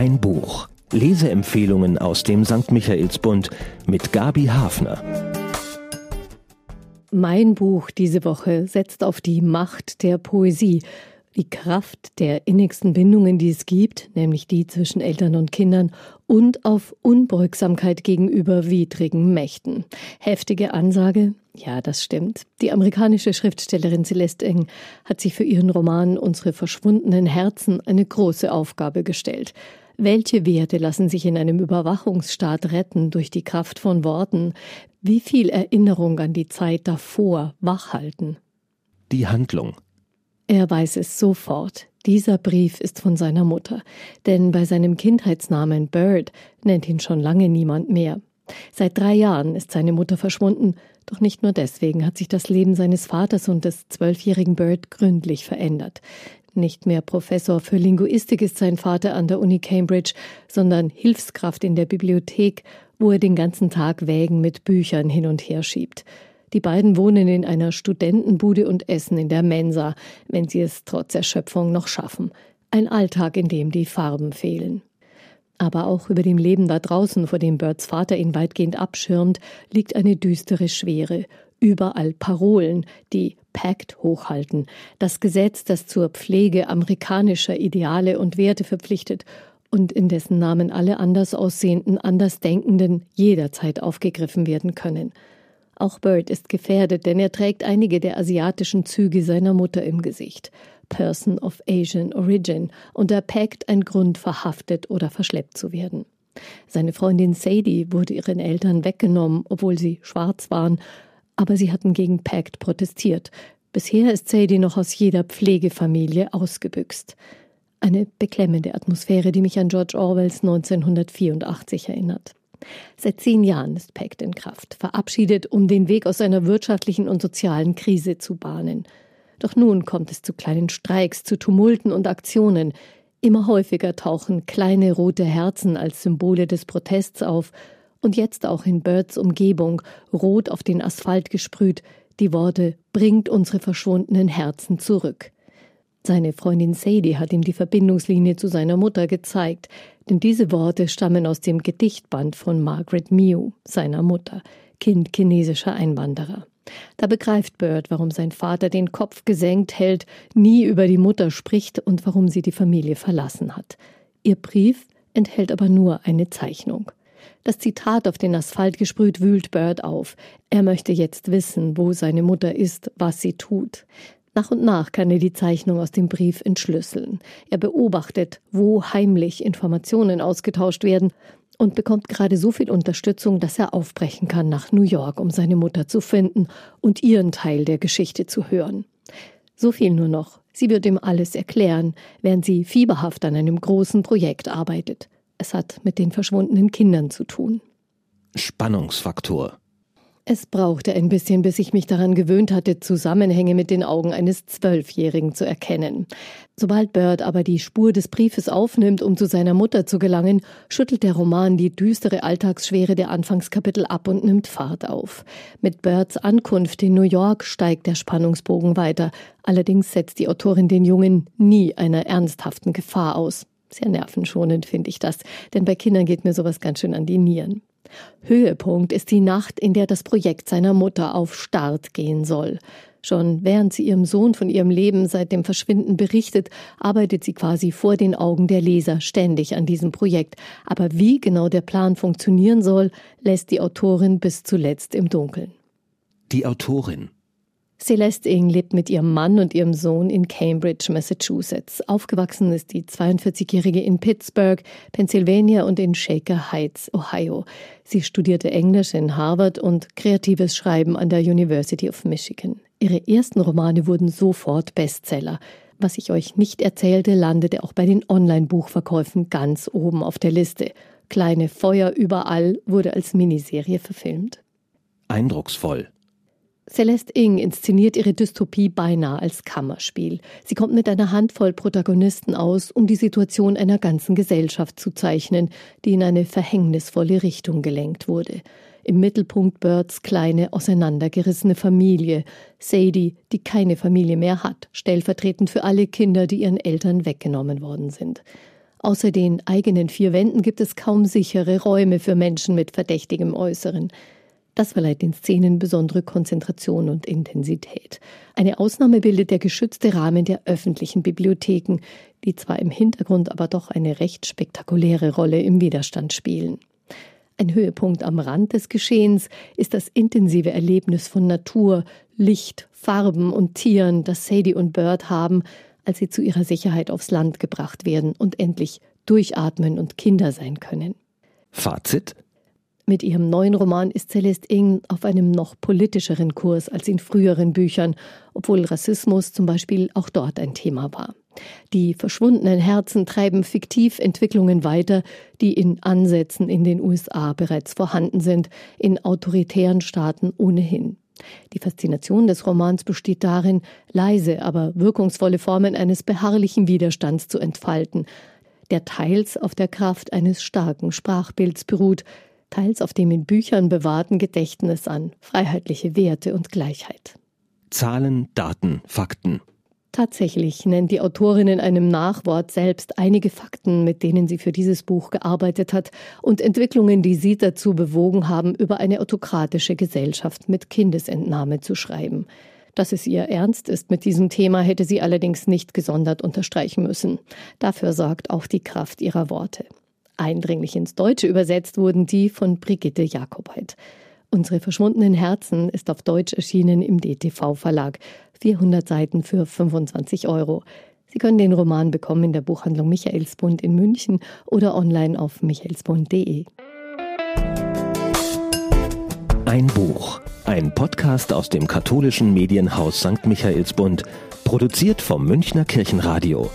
Ein Buch. Leseempfehlungen aus dem St. Michaelsbund mit Gabi Hafner. Mein Buch diese Woche setzt auf die Macht der Poesie, die Kraft der innigsten Bindungen, die es gibt, nämlich die zwischen Eltern und Kindern, und auf Unbeugsamkeit gegenüber widrigen Mächten. Heftige Ansage? Ja, das stimmt. Die amerikanische Schriftstellerin Celeste Eng hat sich für ihren Roman Unsere verschwundenen Herzen eine große Aufgabe gestellt. Welche Werte lassen sich in einem Überwachungsstaat retten durch die Kraft von Worten? Wie viel Erinnerung an die Zeit davor wachhalten? Die Handlung. Er weiß es sofort. Dieser Brief ist von seiner Mutter, denn bei seinem Kindheitsnamen Bird nennt ihn schon lange niemand mehr. Seit drei Jahren ist seine Mutter verschwunden, doch nicht nur deswegen hat sich das Leben seines Vaters und des zwölfjährigen Bird gründlich verändert. Nicht mehr Professor für Linguistik ist sein Vater an der Uni Cambridge, sondern Hilfskraft in der Bibliothek, wo er den ganzen Tag Wägen mit Büchern hin und her schiebt. Die beiden wohnen in einer Studentenbude und essen in der Mensa, wenn sie es trotz Erschöpfung noch schaffen. Ein Alltag, in dem die Farben fehlen. Aber auch über dem Leben da draußen, vor dem Birds Vater ihn weitgehend abschirmt, liegt eine düstere Schwere. Überall Parolen, die Pact hochhalten. Das Gesetz, das zur Pflege amerikanischer Ideale und Werte verpflichtet und in dessen Namen alle anders aussehenden, Andersdenkenden jederzeit aufgegriffen werden können. Auch Bird ist gefährdet, denn er trägt einige der asiatischen Züge seiner Mutter im Gesicht. Person of Asian Origin und er packt ein Grund, verhaftet oder verschleppt zu werden. Seine Freundin Sadie wurde ihren Eltern weggenommen, obwohl sie schwarz waren, aber sie hatten gegen Pact protestiert. Bisher ist Sadie noch aus jeder Pflegefamilie ausgebüxt. Eine beklemmende Atmosphäre, die mich an George Orwells 1984 erinnert. Seit zehn Jahren ist Pact in Kraft, verabschiedet, um den Weg aus einer wirtschaftlichen und sozialen Krise zu bahnen. Doch nun kommt es zu kleinen Streiks, zu Tumulten und Aktionen. Immer häufiger tauchen kleine rote Herzen als Symbole des Protests auf und jetzt auch in Birds Umgebung, rot auf den Asphalt gesprüht, die Worte Bringt unsere verschwundenen Herzen zurück. Seine Freundin Sadie hat ihm die Verbindungslinie zu seiner Mutter gezeigt, denn diese Worte stammen aus dem Gedichtband von Margaret Mew, seiner Mutter, Kind chinesischer Einwanderer. Da begreift Bird, warum sein Vater den Kopf gesenkt hält, nie über die Mutter spricht und warum sie die Familie verlassen hat. Ihr Brief enthält aber nur eine Zeichnung. Das Zitat auf den Asphalt gesprüht wühlt Bird auf. Er möchte jetzt wissen, wo seine Mutter ist, was sie tut. Nach und nach kann er die Zeichnung aus dem Brief entschlüsseln. Er beobachtet, wo heimlich Informationen ausgetauscht werden und bekommt gerade so viel Unterstützung, dass er aufbrechen kann nach New York, um seine Mutter zu finden und ihren Teil der Geschichte zu hören. So viel nur noch. Sie wird ihm alles erklären, während sie fieberhaft an einem großen Projekt arbeitet. Es hat mit den verschwundenen Kindern zu tun. Spannungsfaktor. Es brauchte ein bisschen, bis ich mich daran gewöhnt hatte, Zusammenhänge mit den Augen eines Zwölfjährigen zu erkennen. Sobald Bird aber die Spur des Briefes aufnimmt, um zu seiner Mutter zu gelangen, schüttelt der Roman die düstere Alltagsschwere der Anfangskapitel ab und nimmt Fahrt auf. Mit Birds Ankunft in New York steigt der Spannungsbogen weiter. Allerdings setzt die Autorin den Jungen nie einer ernsthaften Gefahr aus. Sehr nervenschonend finde ich das, denn bei Kindern geht mir sowas ganz schön an die Nieren. Höhepunkt ist die Nacht, in der das Projekt seiner Mutter auf Start gehen soll. Schon während sie ihrem Sohn von ihrem Leben seit dem Verschwinden berichtet, arbeitet sie quasi vor den Augen der Leser ständig an diesem Projekt. Aber wie genau der Plan funktionieren soll, lässt die Autorin bis zuletzt im Dunkeln. Die Autorin Celeste Ing lebt mit ihrem Mann und ihrem Sohn in Cambridge, Massachusetts. Aufgewachsen ist die 42-Jährige in Pittsburgh, Pennsylvania und in Shaker Heights, Ohio. Sie studierte Englisch in Harvard und kreatives Schreiben an der University of Michigan. Ihre ersten Romane wurden sofort Bestseller. Was ich euch nicht erzählte, landete auch bei den Online-Buchverkäufen ganz oben auf der Liste. Kleine Feuer überall wurde als Miniserie verfilmt. Eindrucksvoll. Celeste Ing inszeniert ihre Dystopie beinahe als Kammerspiel. Sie kommt mit einer Handvoll Protagonisten aus, um die Situation einer ganzen Gesellschaft zu zeichnen, die in eine verhängnisvolle Richtung gelenkt wurde. Im Mittelpunkt Birds kleine, auseinandergerissene Familie. Sadie, die keine Familie mehr hat, stellvertretend für alle Kinder, die ihren Eltern weggenommen worden sind. Außer den eigenen vier Wänden gibt es kaum sichere Räume für Menschen mit verdächtigem Äußeren. Das verleiht den Szenen besondere Konzentration und Intensität. Eine Ausnahme bildet der geschützte Rahmen der öffentlichen Bibliotheken, die zwar im Hintergrund aber doch eine recht spektakuläre Rolle im Widerstand spielen. Ein Höhepunkt am Rand des Geschehens ist das intensive Erlebnis von Natur, Licht, Farben und Tieren, das Sadie und Bird haben, als sie zu ihrer Sicherheit aufs Land gebracht werden und endlich durchatmen und Kinder sein können. Fazit? Mit ihrem neuen Roman ist Celeste Ing auf einem noch politischeren Kurs als in früheren Büchern, obwohl Rassismus zum Beispiel auch dort ein Thema war. Die verschwundenen Herzen treiben fiktiv Entwicklungen weiter, die in Ansätzen in den USA bereits vorhanden sind, in autoritären Staaten ohnehin. Die Faszination des Romans besteht darin, leise, aber wirkungsvolle Formen eines beharrlichen Widerstands zu entfalten, der teils auf der Kraft eines starken Sprachbilds beruht, teils auf dem in Büchern bewahrten Gedächtnis an freiheitliche Werte und Gleichheit. Zahlen, Daten, Fakten. Tatsächlich nennt die Autorin in einem Nachwort selbst einige Fakten, mit denen sie für dieses Buch gearbeitet hat und Entwicklungen, die sie dazu bewogen haben, über eine autokratische Gesellschaft mit Kindesentnahme zu schreiben. Dass es ihr ernst ist mit diesem Thema, hätte sie allerdings nicht gesondert unterstreichen müssen. Dafür sorgt auch die Kraft ihrer Worte. Eindringlich ins Deutsche übersetzt wurden die von Brigitte Jakobheit. Unsere verschwundenen Herzen ist auf Deutsch erschienen im DTV Verlag. 400 Seiten für 25 Euro. Sie können den Roman bekommen in der Buchhandlung Michaelsbund in München oder online auf michaelsbund.de. Ein Buch. Ein Podcast aus dem katholischen Medienhaus St. Michaelsbund, produziert vom Münchner Kirchenradio.